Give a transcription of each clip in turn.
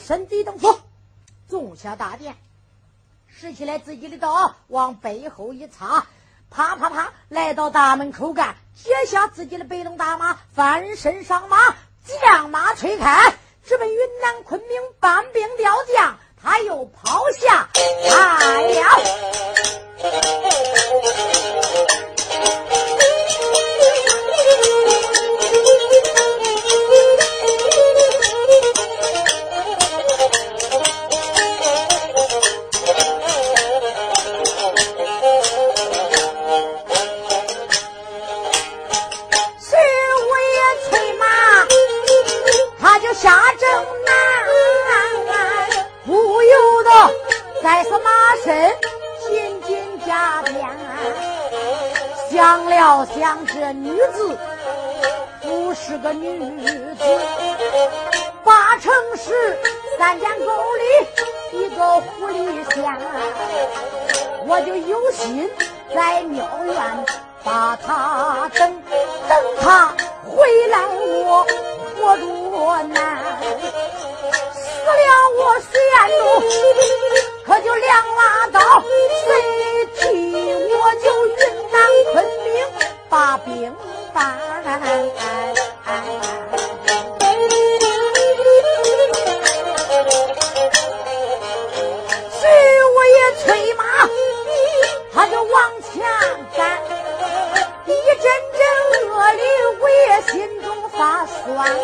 身体动作，纵下大殿，拾起来自己的刀，往背后一插，啪啪啪，来到大门口干，解下自己的白龙大马，翻身上马，将马推开，直奔云南昆明搬兵调将，他又抛下。来了。想了想这女子不是个女子，八成是三间沟里一个狐狸仙，我就有心在庙院把她等，等她回来我活着难，死了我虽然路，可就两拉刀，谁替我就云南昆明。把兵办，随我也催马，他就往前赶。一阵阵恶力，我也心中发酸。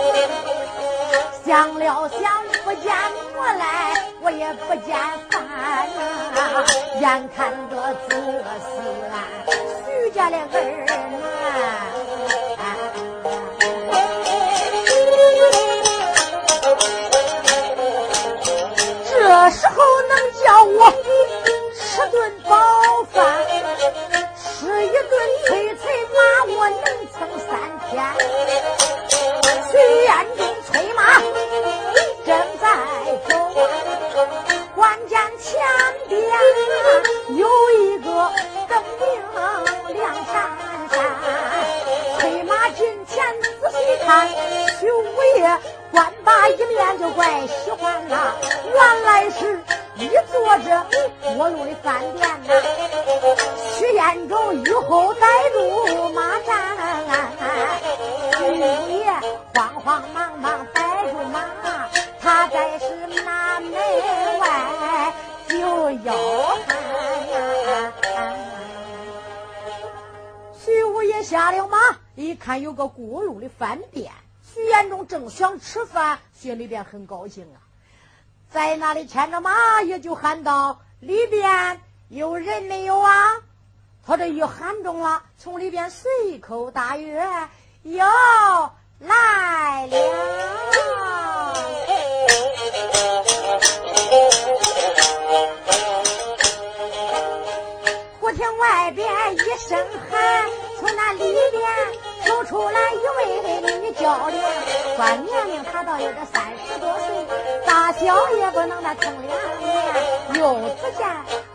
想了想，不见我来，我也不见饭。眼看着这死啊，徐家的儿男。这时候能叫我吃顿饱饭，吃一顿催催马，我能撑三天。徐彦一面就怪喜欢呐。原来是一座这过路的饭店呐，徐彦中御后带路马站，徐爷慌慌忙忙带住马，他在是南门外就要喊。徐五爷下了马，一看有个过路的饭店，徐彦中正想吃饭，心里边很高兴啊。在那里牵着马，也就喊道：“里边有人没有啊？”他这一喊中了，从里边随口答曰：“有来了。”忽听外边一声喊，从那里边。走出来一位女教练，管年龄她倒有个三十多岁，大小也不能那成两年。又只见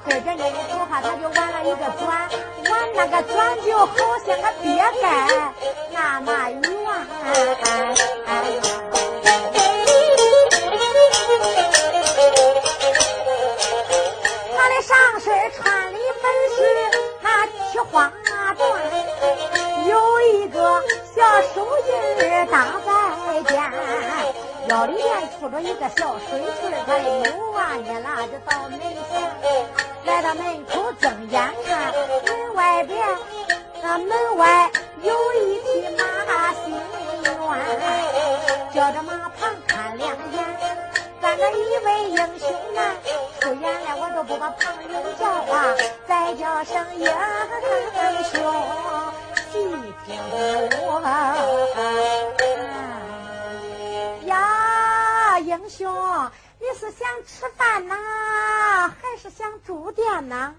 这边这一头发，他就挽了一个转，挽那个转就好像个鳖盖那么圆。他的上身穿的本是那七花缎。有一个小手印大白肩，腰里面杵着一个小水锤他的牛娃也拉着到门前，来到门口睁眼看，门外边那门外有一匹马心愿，叫着马旁看两眼，咱这一位英雄啊，出言来我都不把旁人叫啊，再叫声英雄。听我呀，英雄，你是想吃饭呐，还是想住店呐？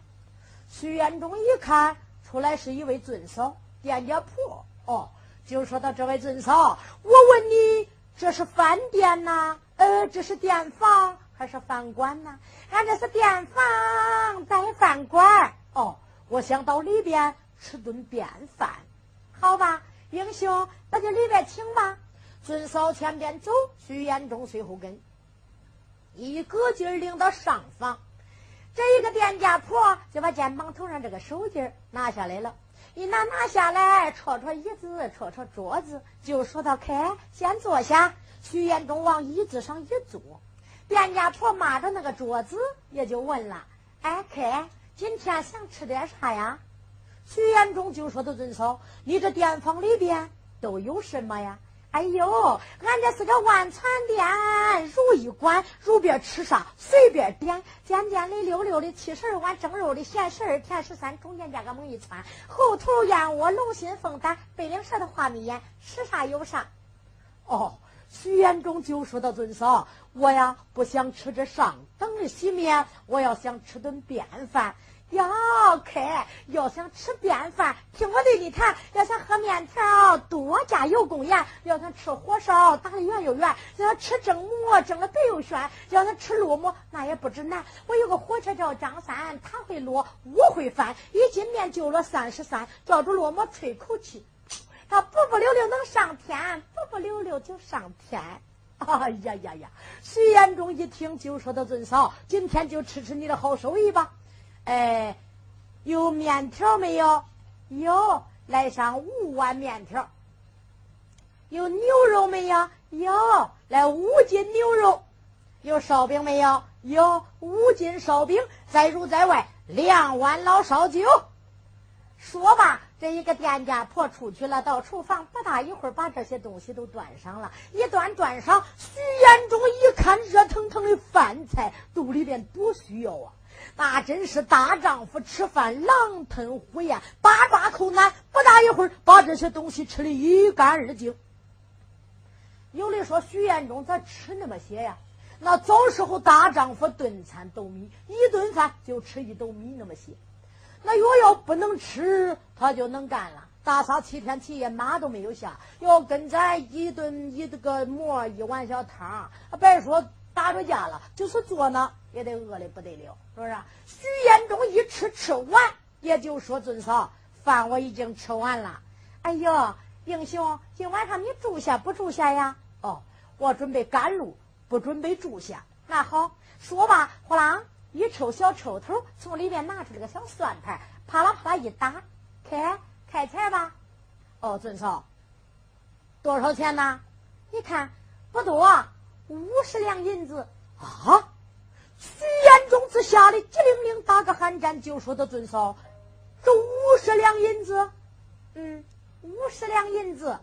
徐彦中一看出来是一位尊嫂，店家婆哦，就说到这位尊嫂，我问你，这是饭店呐？呃，这是店房还是饭馆呐？俺这是店房带饭馆哦，我想到里边。吃顿便饭，好吧，英雄，那就里边请吧。尊嫂前边走，徐延忠随后跟，一个劲儿领到上房。这一个店家婆就把肩膀头上这个手巾拿下来了，一拿拿下来，戳戳椅子，戳戳桌子，就说道：“开，先坐下。”徐延忠往椅子上一坐，店家婆抹着那个桌子，也就问了：“哎，开，今天想吃点啥呀？”徐延忠就说：“的尊嫂，你这店房里边都有什么呀？”哎呦，俺这是个万传店，如意馆，如边吃啥随便点。尖尖的、溜溜的，七十二碗蒸肉的，咸十二，甜十三，中间加个猛一窜，后头燕窝、龙心凤胆，背领舌的花米眼，吃啥有啥。哦，徐延忠就说的尊嫂，我呀不想吃这上等的席面，我要想吃顿便饭。要开，要想吃便饭，听我对你谈。要想喝面条，多加油公盐；要想吃火烧，打的圆又圆；要想吃蒸馍，蒸的白又炫；要想吃烙馍，那也不止难。我有个伙计叫张三，他会烙，我会翻。一斤面就了三十三，照着烙馍吹口气，他不不溜溜能上天，不不溜溜就上天。哎呀呀呀！徐延忠一听就说到：“尊嫂，今天就吃吃你的好手艺吧。”哎，有面条没有？有，来上五碗面条。有牛肉没有？有，来五斤牛肉。有烧饼没有？有五斤烧饼。再如在外两碗老烧酒。说吧，这一个店家婆出去了，到厨房不大一会儿，把这些东西都端上了。一端端上，徐延忠一看热腾腾的饭菜，肚里边多需要啊！那真是大丈夫吃饭狼吞虎咽，八抓口难，不大一会儿把这些东西吃的一干二净。有的说徐彦忠咋吃那么些呀？那早时候大丈夫顿餐斗米，一顿饭就吃一斗米那么些。那药要不能吃，他就能干了，大撒七天七夜马都没有下，要跟咱一顿一这个馍一碗小汤，别说打着架了，就是坐那。也得饿的不得了，是不是？徐延忠一吃吃完，也就说：“尊嫂，饭我已经吃完了。”哎呦，英雄，今晚上你住下不住下呀？哦，我准备赶路，不准备住下。那好，说吧，呼啷一抽小抽头，从里面拿出了个小算盘，啪啦啪啦一打，开开钱吧。哦，尊嫂，多少钱呢？你看不多，五十两银子啊。徐延忠子吓得机灵灵打个寒战，就说：“的尊嫂，这五十两银子，嗯，五十两银子。”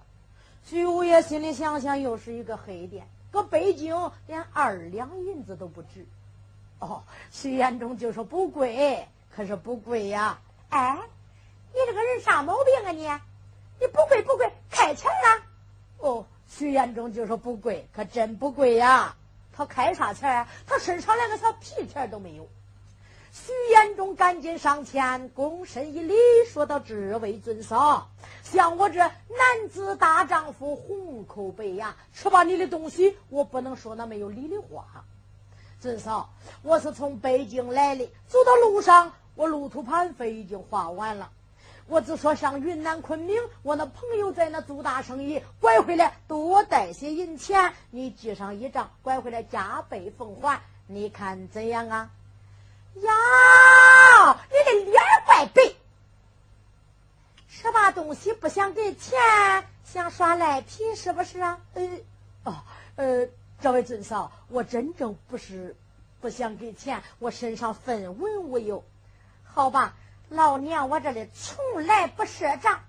徐五爷心里想想，又是一个黑店，搁北京连二两银子都不值。哦，徐延忠就说：“不贵，可是不贵呀。”哎，你这个人啥毛病啊你？你不贵不贵，开钱了。哦，徐延忠就说：“不贵，可真不贵呀。”他开啥钱啊？他身上连个小皮钱都没有。徐延忠赶紧上前躬身一礼，说道：“这位尊嫂，像我这男子大丈夫，红口白牙，吃罢你的东西，我不能说那没有理的话。尊嫂，我是从北京来的，走到路上，我路途盘费已经花完了。”我只说上云南昆明，我那朋友在那做大生意，拐回来多带些银钱，你记上一账，拐回来加倍奉还，你看怎样啊？呀，你的脸怪白，吃把东西不想给钱，想耍赖皮是不是啊？呃，哦，呃，这位尊嫂，我真正不是不想给钱，我身上分文无有，好吧。老娘我这里从来不赊账，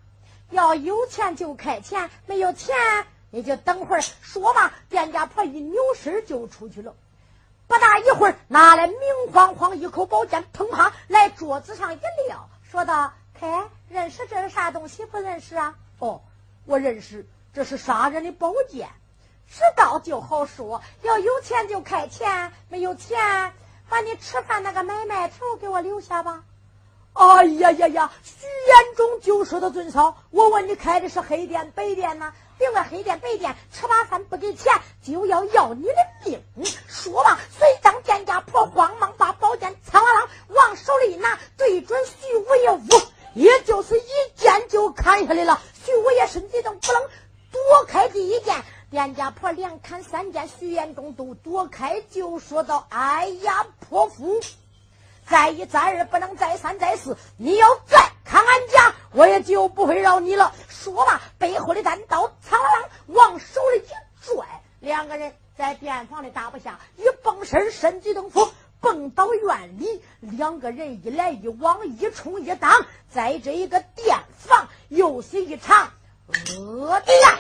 要有钱就开钱，没有钱你就等会儿说吧。店家婆一扭身就出去了，不大一会儿拿来明晃晃一口宝剑，砰啪来桌子上一撂，说道：“开，认识这是啥东西？不认识啊？哦，我认识，这是杀人的宝剑。知道就好说，要有钱就开钱，没有钱把你吃饭那个买卖头给我留下吧。”哎呀呀呀！徐延忠就说：“的尊嫂，我问你开的是黑店白店呢？另外黑店白店吃完饭不给钱，就要要你的命。”说吧，随当店家婆慌忙把宝剑苍啷啷往手里一拿，对准徐五爷，呜，也就是一剑就砍下来了。徐五爷身体都，不能躲开第一剑，店家婆连砍三剑，徐延忠都躲开，就说道：“哎呀，泼妇！再一再二不能再三再四，你要再砍俺家，我也就不会饶你了。”说罢，背后的单刀苍啷往手里一拽，两个人在店房里打不下，一蹦身，身举登峰，蹦到院里。两个人一来一往，一冲一挡，在这一个店房又是一场。恶战，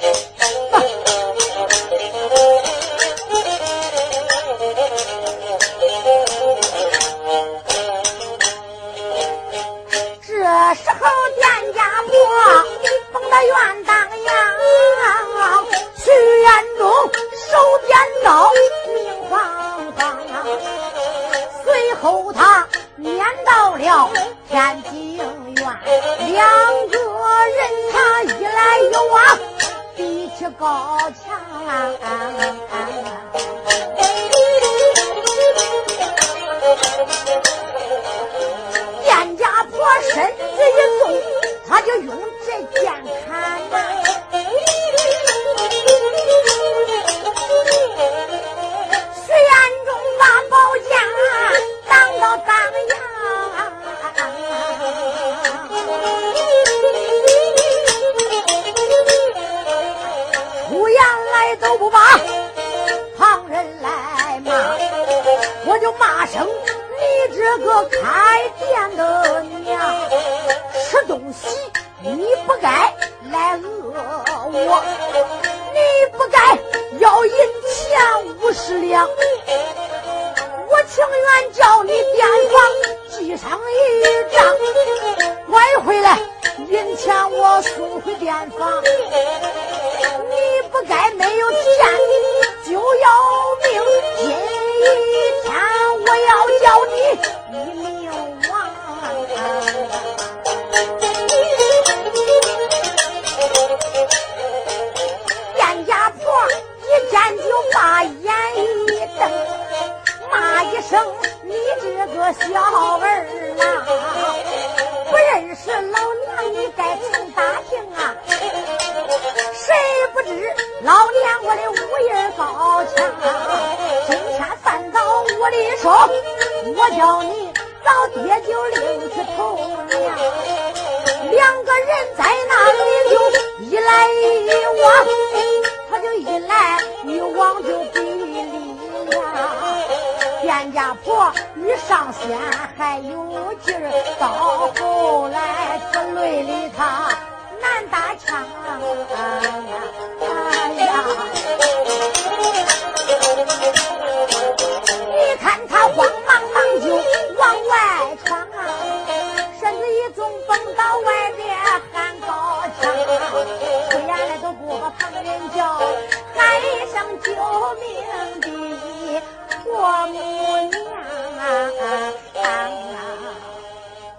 亡。店家婆一见就把眼一瞪，骂一声：“你这个小儿郎，不认识老娘，你该曾打听啊？谁不知老娘我的武艺高强？今天犯到我的手，我叫你老爹就另去投娘。两个人在那里就一来一往，他就一来一往就比理呀。店家婆一上线还有劲儿，到后来这累的他难打枪。哎救命的婆母娘啊！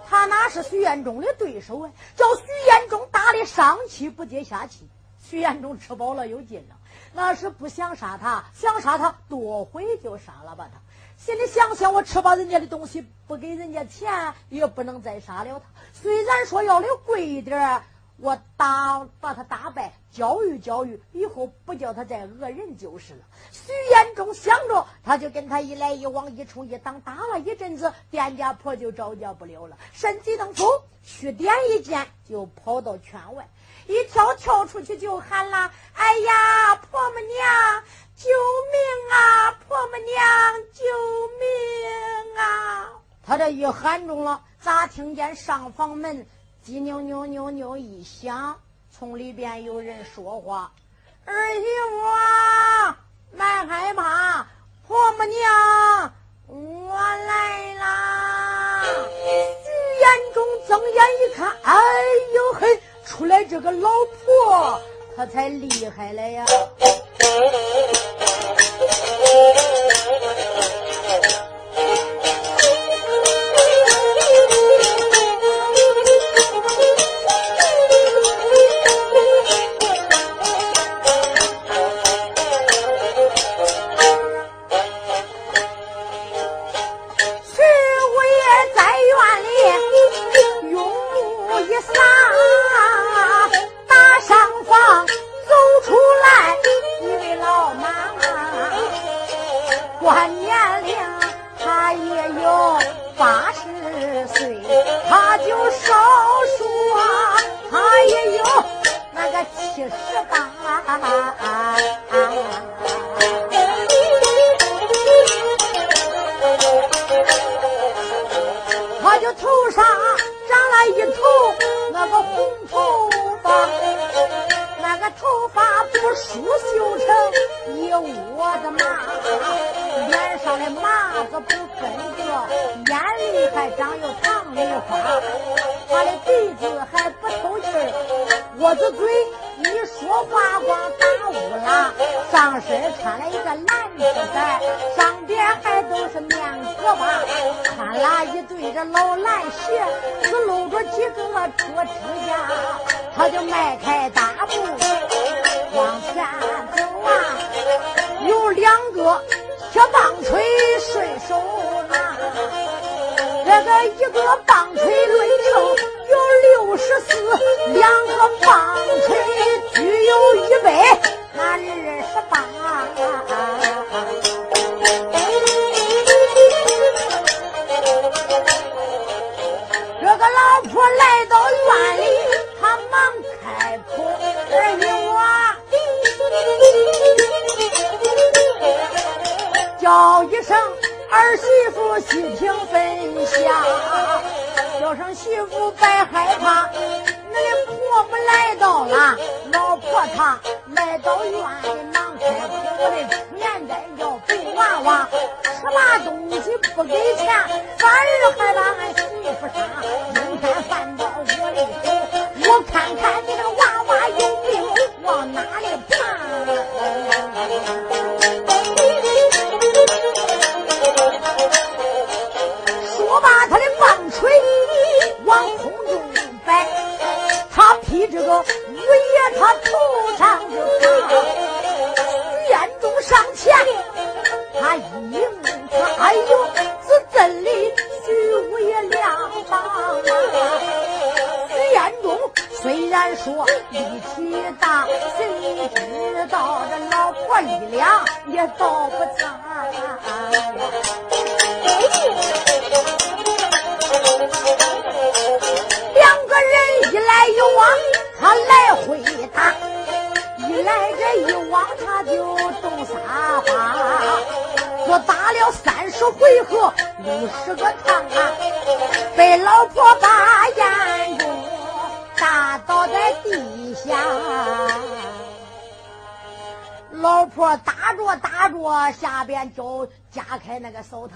他哪是徐彦忠的对手啊？叫徐彦忠打的上气不接下气。徐彦忠吃饱了有劲了，那是不想杀他，想杀他多回就杀了吧他。心里想想，我吃饱人家的东西，不给人家钱，也不能再杀了他。虽然说要的贵一点，我打把他打败，教育教育，以后不叫他再讹人就是了。徐延忠想着，他就跟他一来一往，一冲一挡，打了一阵子，店家婆就招架不了了，身体登风，虚点一见就跑到圈外。一跳跳出去就喊了：“哎呀，婆母娘，救命啊！婆母娘，救命啊！”他这一喊中了，咋听见上房门鸡扭扭扭扭一响，从里边有人说话：“儿媳妇啊，别害怕，婆母娘，我来啦！”徐延忠睁眼一看，哎呦嘿！出来这个老婆，她才厉害了呀！头上长了一头那个红头发，那个头发不梳修成一窝子麻，脸上的麻子不跟着，眼里还长有糖梨花，他的鼻子还不透气，我的嘴。上身穿了一个蓝丝带，上边还都是面疙瘩，穿了一对这老蓝鞋，只露着几个脚指甲，他就迈开大步往前走啊，有两个铁棒槌顺手拿，这个一个棒槌论称有六十四，两个棒槌具有一百，那二十八。这个老婆来到院里，他忙开口：“儿女我，叫一声儿媳妇，细听分享。叫声媳妇，别害怕，你的婆婆来到了。老婆她来到院里，忙开口：我的出言在要背娃娃，吃嘛东西不给钱，反而还把俺媳妇杀。”今天犯到我的手，我看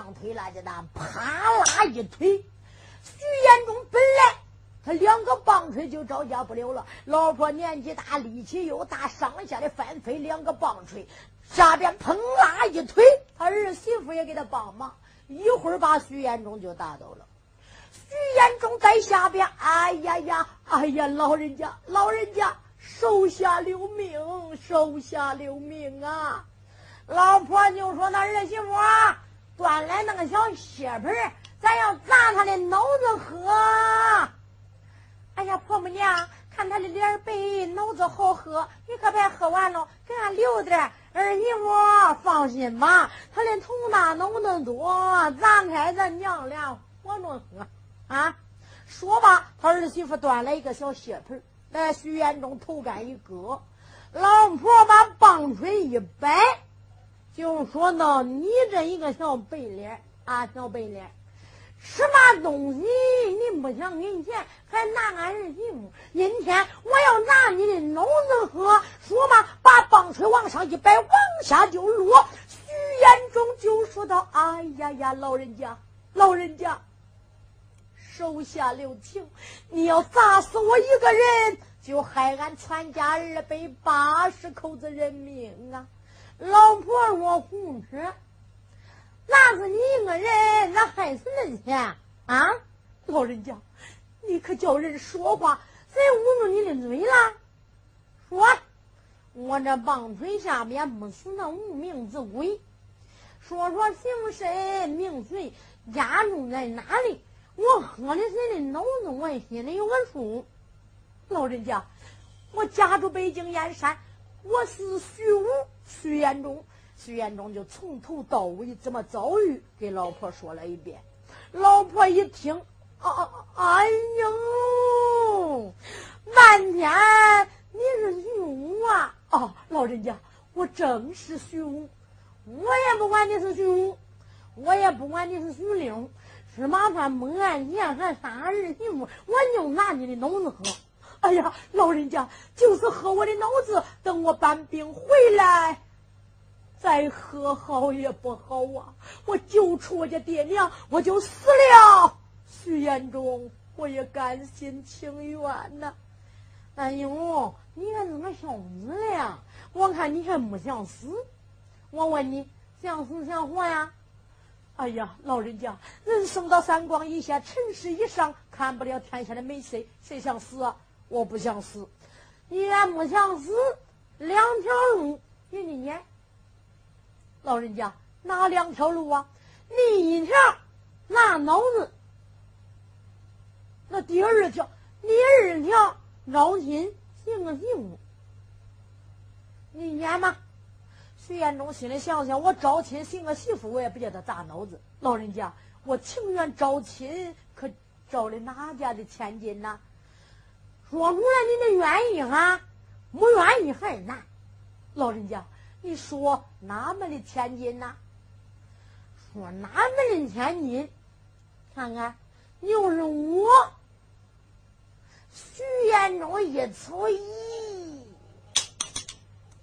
那个扫堂腿了，就那啪啦一推。徐延忠本来他两个棒槌就招架不了了，老婆年纪大，力气又大，上下的翻飞两个棒槌，下边砰啦一推，他儿媳妇也给他帮忙，一会儿把徐延忠就打倒了。徐延忠在下边，哎呀呀，哎呀，老人家，老人家，手下留命，手下留命啊！老婆就说：“那儿媳妇啊，个小血盆，咱要砸他的脑子喝。”哎呀，婆母娘，看他的脸白，脑子好喝，你可别喝完了，给俺留点。儿媳妇放心吧，他的头大脑子多，砸开咱娘俩活着喝。啊！说罢，他儿媳妇端来一个小血盆，来徐延忠头干一搁，老婆把棒槌一摆，就说：“呢，你这一个小白脸啊，小白脸，吃嘛东西你不想给钱，还拿俺儿媳妇？今天我要拿你的脑子喝。”说嘛，把棒槌往上一摆，往下就落。徐延忠就说道：“哎呀呀，老人家，老人家。”手下留情！你要砸死我一个人，就害俺全家二百八十口子人命啊！老婆若胡说，砸死你一个人，那害死恁些啊！老人家，你可叫人说话，谁捂住你的嘴了？说，我这棒槌下边不死那无名之鬼。说说姓谁名谁，家住在哪里？我喝的谁的脑子，我心里有个数。老人家，我家住北京燕山，我是徐武徐延忠。徐延忠就从头到尾怎么遭遇，给老婆说了一遍。老婆一听，啊，哎呦，半天你是徐武啊？哦，老人家，我正是徐武。我也不管你是徐武，我也不管你是徐令。吃麻烦蒙俺钱还杀儿媳妇，我就拿你的脑子喝。哎呀，老人家就是喝我的脑子，等我搬兵回来，再和好也不好啊！我救出我家爹娘，我就死了。徐延忠，我也甘心情愿呐。哎呦，你看怎么小子了？我看你还没想死。我问你，想死想活呀？哎呀，老人家，人生到三光以下，尘世以上，看不了天下的美色，谁想死啊？我不想死。你也没想死，两条路给你撵。老人家，哪两条路啊？第一条拿脑子，那第二条，第二条招亲行个媳妇，你演吗？徐延忠心里想想，我招亲行个媳妇，我也不叫他砸脑子。老人家，我情愿招亲，可招的哪家的千金呐？说出来你的愿意哈，不愿意还难。老人家，你说哪门的千金呐？说哪门的千金？看看，又是我。徐延忠一瞅，咦。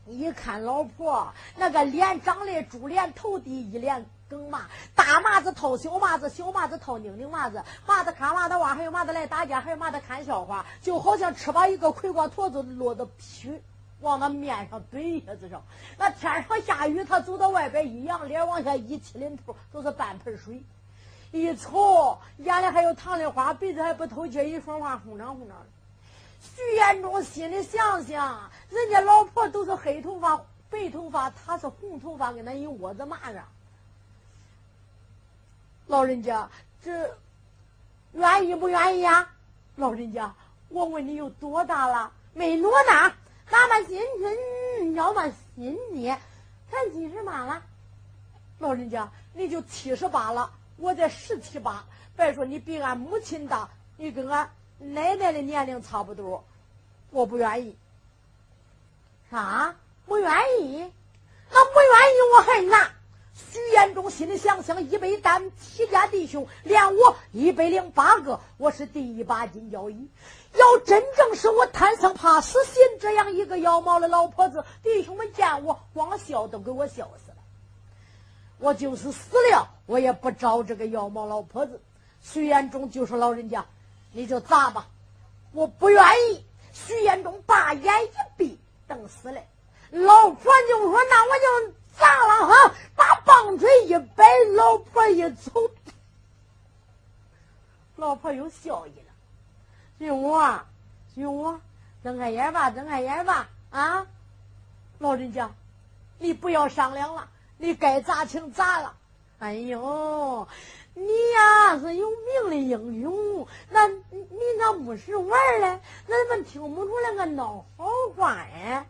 一看老婆那个脸长得猪脸头地一脸梗麻，大麻子套小麻子，小麻子套拧拧麻子，麻子看麻子娃，还有麻子来打架，还有麻子看笑话，就好像吃把一个葵瓜坨子落到皮往那面上怼一下子上。那天上下雨，他走到外边一仰脸往下一七淋头，都是半盆水。一瞅眼里还有糖的花，鼻子还不透气，一说话轰张轰张的。徐延忠心里想想，人家老婆都是黑头发、白头发，他是红头发，跟那一窝子蚂蚱。老人家，这愿意不愿意啊？老人家，我问你有多大了？没多大，咱们新春要么新年，才几十八了。老人家，你就七十八了，我才十七八。别说你比俺母亲大，你跟俺。奶奶的年龄差不多，我不愿意。啥？不愿意？那不愿意我还拿。徐延忠心里想想，一百单七家弟兄，连我一百零八个，我是第一把金交椅。要真正是我贪生怕死，心这样一个妖毛的老婆子，弟兄们见我光笑都给我笑死了。我就是死了，我也不找这个妖毛老婆子。徐延忠就说：“老人家。”你就砸吧，我不愿意。徐延忠把眼一闭，等死了。老婆就说：“那我就砸了哈！”把棒槌一摆，老婆一走，老婆又笑意了。兄我，兄我，睁开眼吧，睁开眼吧！啊，老人家，你不要商量了，你该咋请咋了。哎呦！你呀是有名的英雄，那你那不是玩嘞？那怎么听不出来个闹好话呀？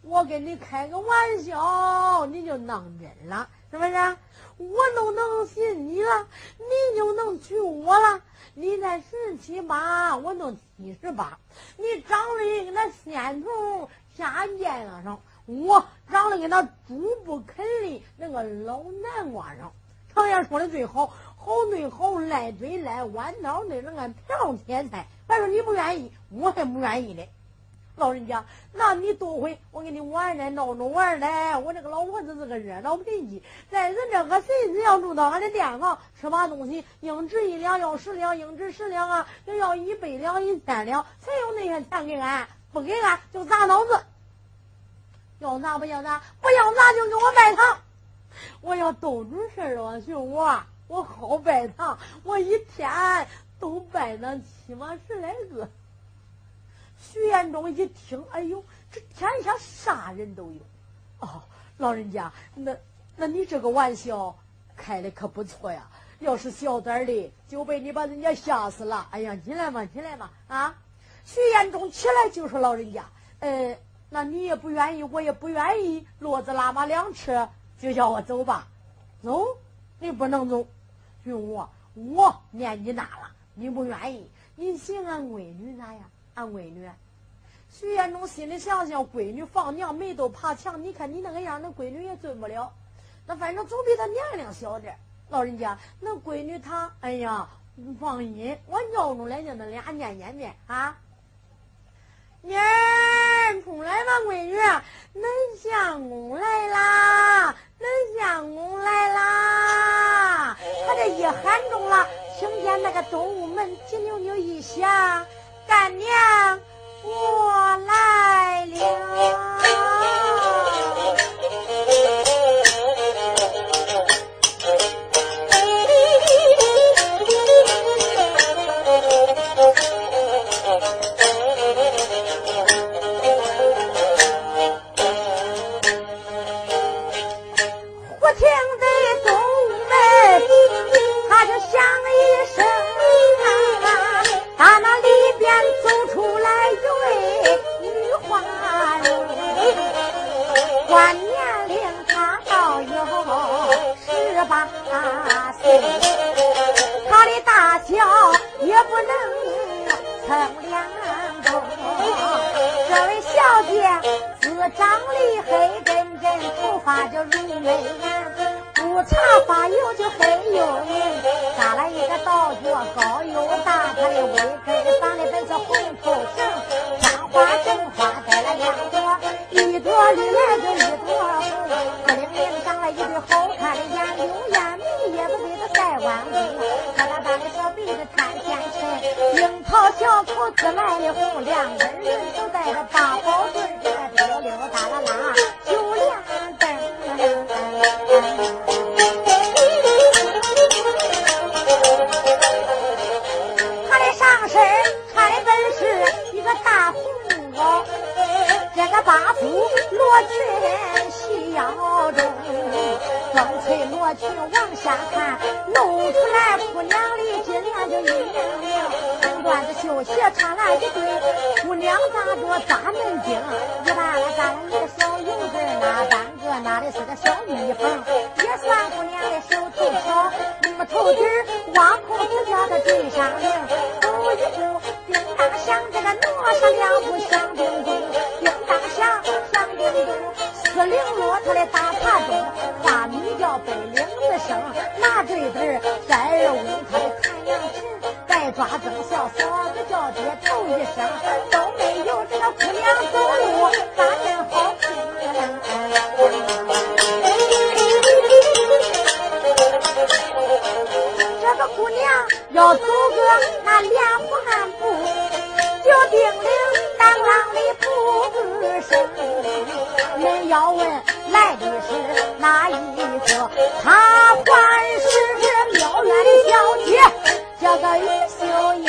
我跟你开个玩笑，你就当真了，是不是？我都能信你了，你就能娶我了。你才十七八，我都七十八，你长得跟那仙童下贱上，我长得跟那猪不啃的那个老南瓜上。常言说的最好，好对好，赖对赖，弯刀对那个瓢添菜。反正你不愿意，我还不愿意嘞。老人家，那你多会我跟你玩呢，闹着玩呢。我这个老婆子是个热闹脾气，在人这个谁只要住到俺的店房吃把东西，应值一两要十两，应值十两啊，就要一百两一千两，才有那些钱给俺。不给俺就砸脑子，要砸不要砸，不要砸就给我拜堂。我要都出事了，兄我，我好拜堂，我一天都拜那起码十来个。徐延忠一听，哎呦，这天下啥人都有。哦，老人家，那那你这个玩笑开的可不错呀。要是小点的，就被你把人家吓死了。哎呀，进来嘛，进来嘛，啊！徐延忠起来就说：“老人家，呃，那你也不愿意，我也不愿意，骡子拉马两车。”就叫我走吧，走，你不能走，兄我我年纪大了，你不愿意，你寻俺闺女咋样？俺闺女，徐延忠心里想想，闺女放娘没都爬墙，你看你那个样，那闺女也尊不了。那反正总比他年龄小点老人家，那闺女她，哎呀，放心，我尿出来就那俩念念念啊。妮儿，出来吧，闺女，恁相公来啦，恁相公来啦！他这一喊中了，听见那个东屋门叽扭扭一响，干娘，我来了。管年龄他到有十八岁他的大小也不能称两种这位小姐自长得黑真真头发就如眉眼不擦发油就很有韵扎了一个倒角高来个。要问来的是哪一个？他还是这庙院的小姐，叫个玉秀英。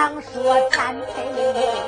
南里北里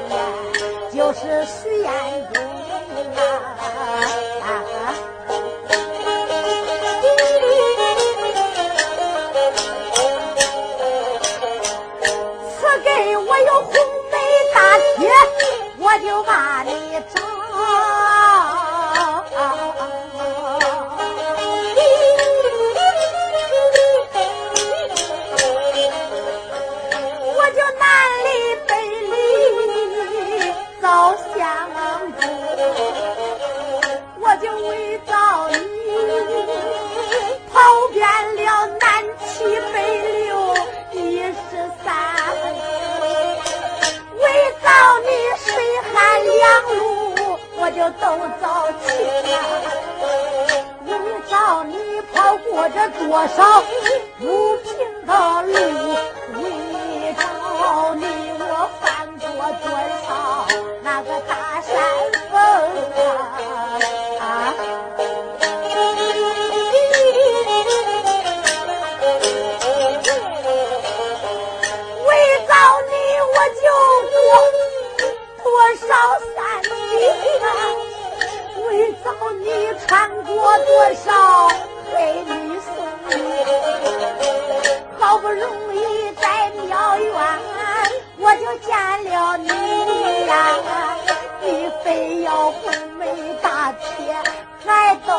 还兜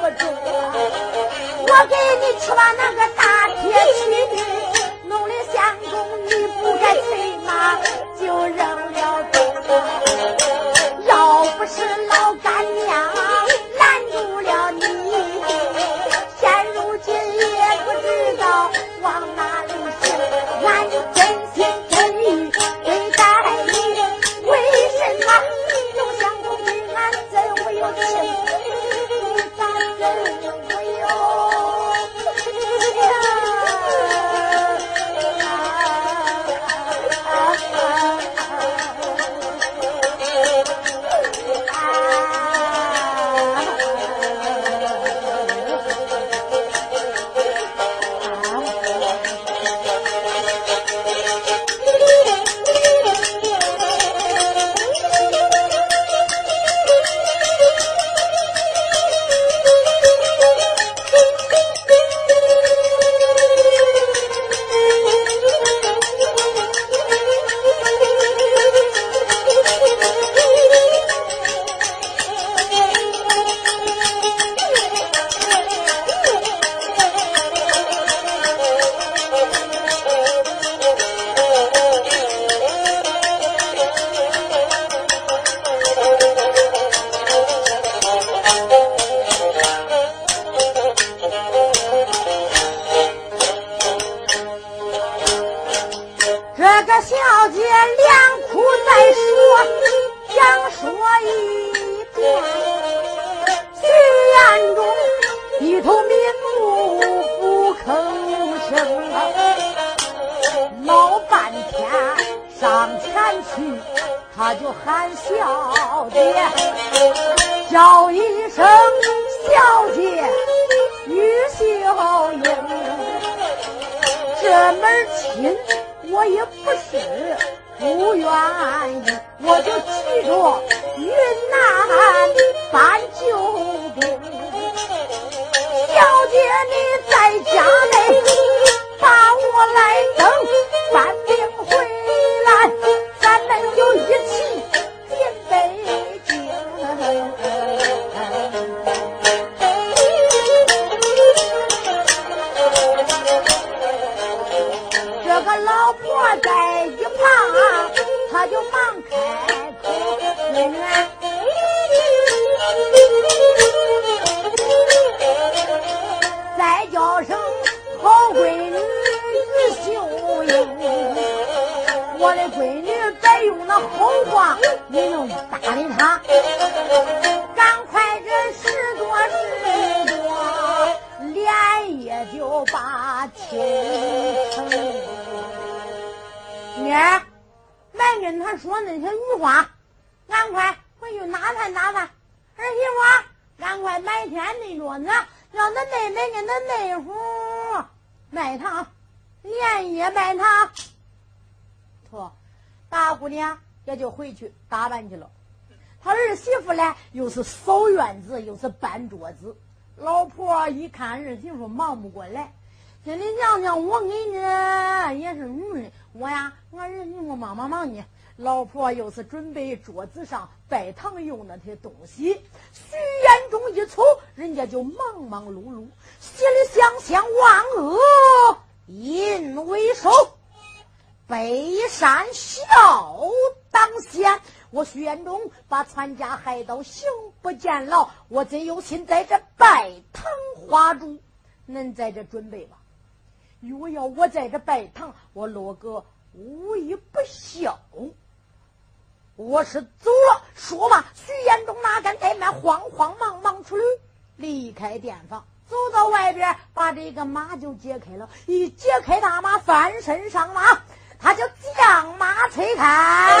不住，我给你去把那个大铁锤，小姐连哭再说，想说一遍，徐彦中低头瞑目不吭声啊，闹半天上前去，他就喊小姐，叫一声小姐于秀英。这门亲我也不是不愿意，我就骑着云南搬救兵。小姐你在家内把我来等，别用那好话，你能搭理他？赶快这十多十多，连夜就把亲成。妮儿，别跟他说那些语话，赶快回去拿饭拿饭。儿媳妇，赶快买天那桌子，让恁妹妹跟恁妹夫买糖，连夜买糖。错，大姑娘也就回去打扮去了。他儿媳妇呢，又是扫院子，又是搬桌子。老婆一看儿媳妇忙不过来，心里娘娘，我给你也是女人，我呀，我儿媳妇忙忙忙呢。老婆又是准备桌子上拜堂用那些东西，徐延中一瞅，人家就忙忙碌碌，心里想想万恶淫为首，北山孝当先。我徐延忠把全家害到刑不见牢，我真有心在这拜堂花烛，恁在这准备吧。若要我在这拜堂，我罗哥无一不孝。我是走了。说罢，徐延忠哪敢怠慢，慌慌忙忙出来，离开店房，走到外边，把这个马就解开了。一解开大马，翻身上马，他就将马催开，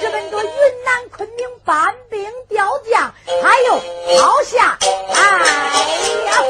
直奔着云南昆明搬兵调将，还有抛下。哎呀！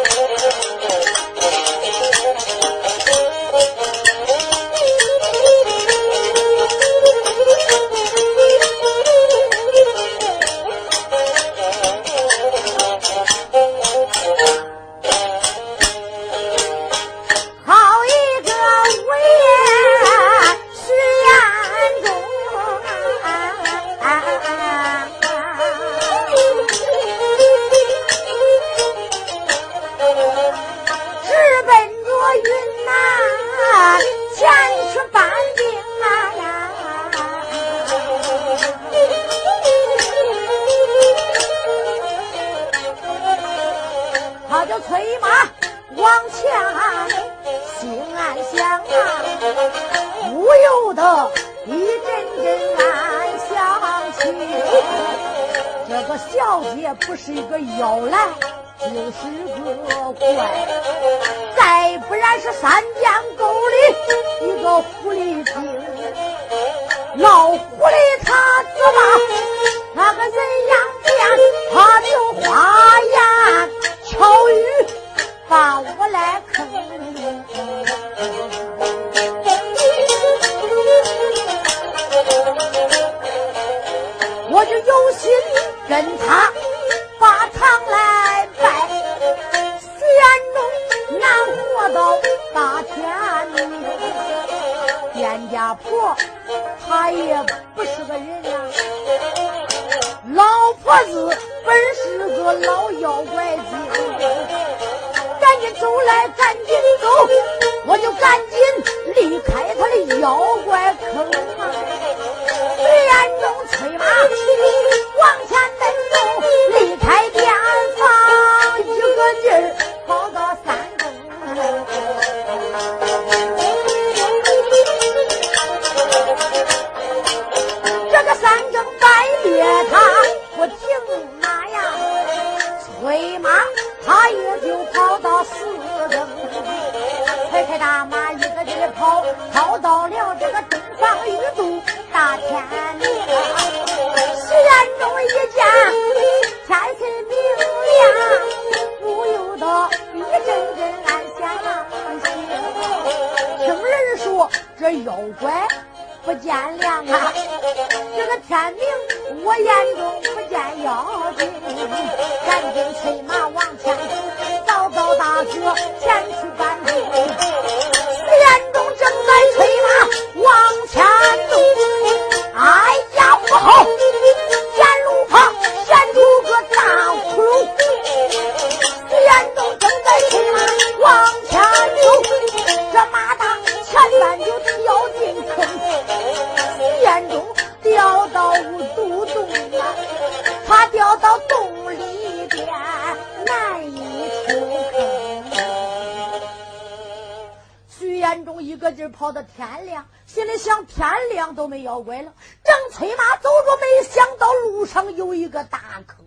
墙有一个大坑，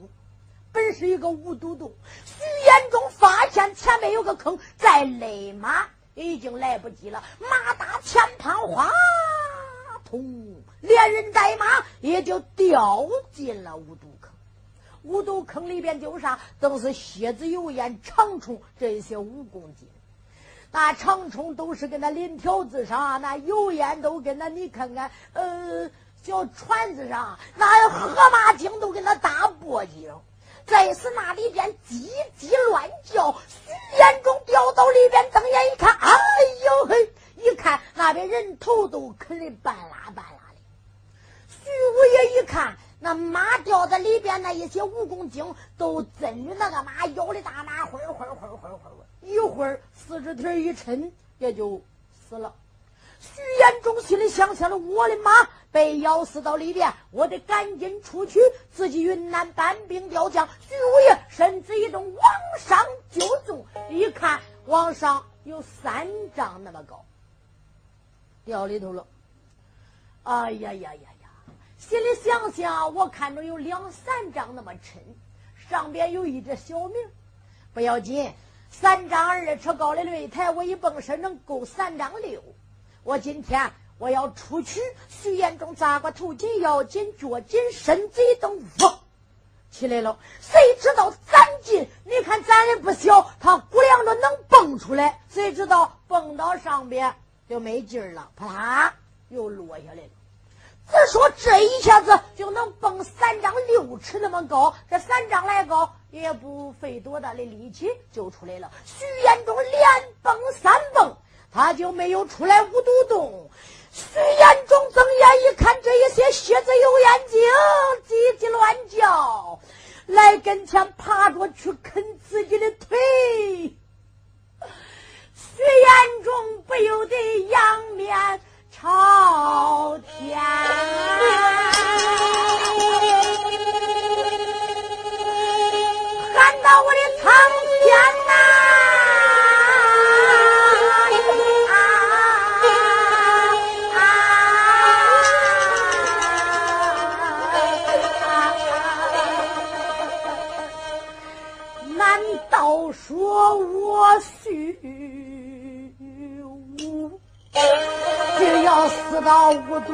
本是一个无毒洞。徐延中发现前面有个坑，再勒马已经来不及了，马打前旁哗，通，连人带马也就掉进了无毒坑。无毒坑里边就啥，都是蝎子、油烟、长虫这些蜈蚣精。那长虫都是跟那鳞条子上，那油烟都跟那，你看看，呃。小船子上，那河马精都跟那大簸箕。再是那里边叽叽乱叫，徐延中掉到里边，瞪眼一看，哎呦嘿！一看那边人头都啃的半拉半拉的。徐五爷一看。那马掉在里边，那一些蜈蚣精都真着那个马，咬的大马，会儿会儿会儿会，一会儿四肢腿一抻，也就死了。徐延忠心里想想了：我的马被咬死到里边，我得赶紧出去，自己云南搬兵调将。徐五爷身子一动，往上就纵，一看往上有三丈那么高，掉里头了。哎呀呀呀呀！心里想想，我看着有两三丈那么沉，上边有一只小名，不要紧，三丈二尺高的擂台，我一蹦身能够三丈六。我今天我要出去，徐延忠扎个头紧腰紧脚紧，身子一动，嗡起来了。谁知道咱进？你看咱也不小，他估量着能蹦出来，谁知道蹦到上边就没劲儿了，啪嗒又落下来了。只说这一下子就能蹦三丈六尺那么高，这三丈来高也不费多大的力气就出来了。徐延忠连蹦三蹦，他就没有出来五毒洞。徐延忠睁眼一看，这一些蝎子有眼睛，叽叽乱叫，来跟前爬着去啃自己的腿。徐延忠不由得仰面。朝天，喊到我的苍天我我虚无只要死到无度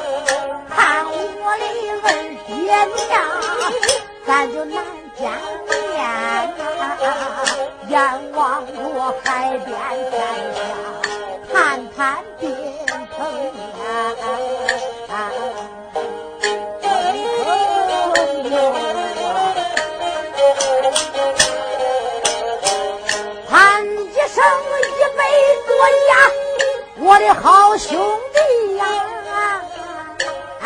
看我的二爹娘，咱就难见面呐、啊。阎王落海边天下，盼盼定成缘。我的好兄弟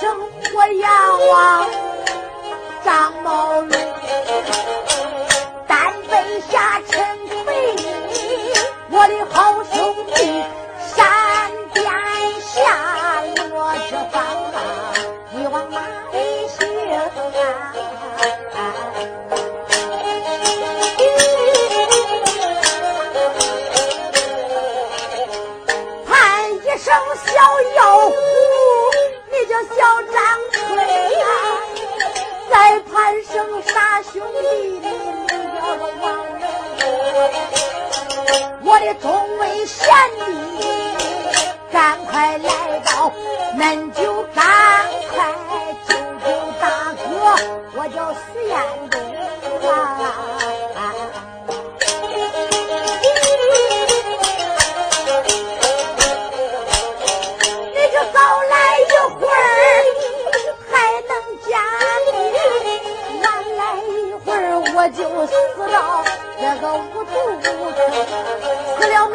攀升我阎王张茂龙，我的众位贤弟赶快来到门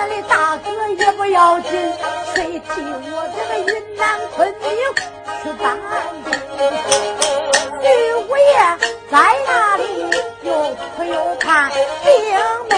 我的大哥也不要紧谁替我这个云南昆明？去办案吕五爷在那里又哭又喊病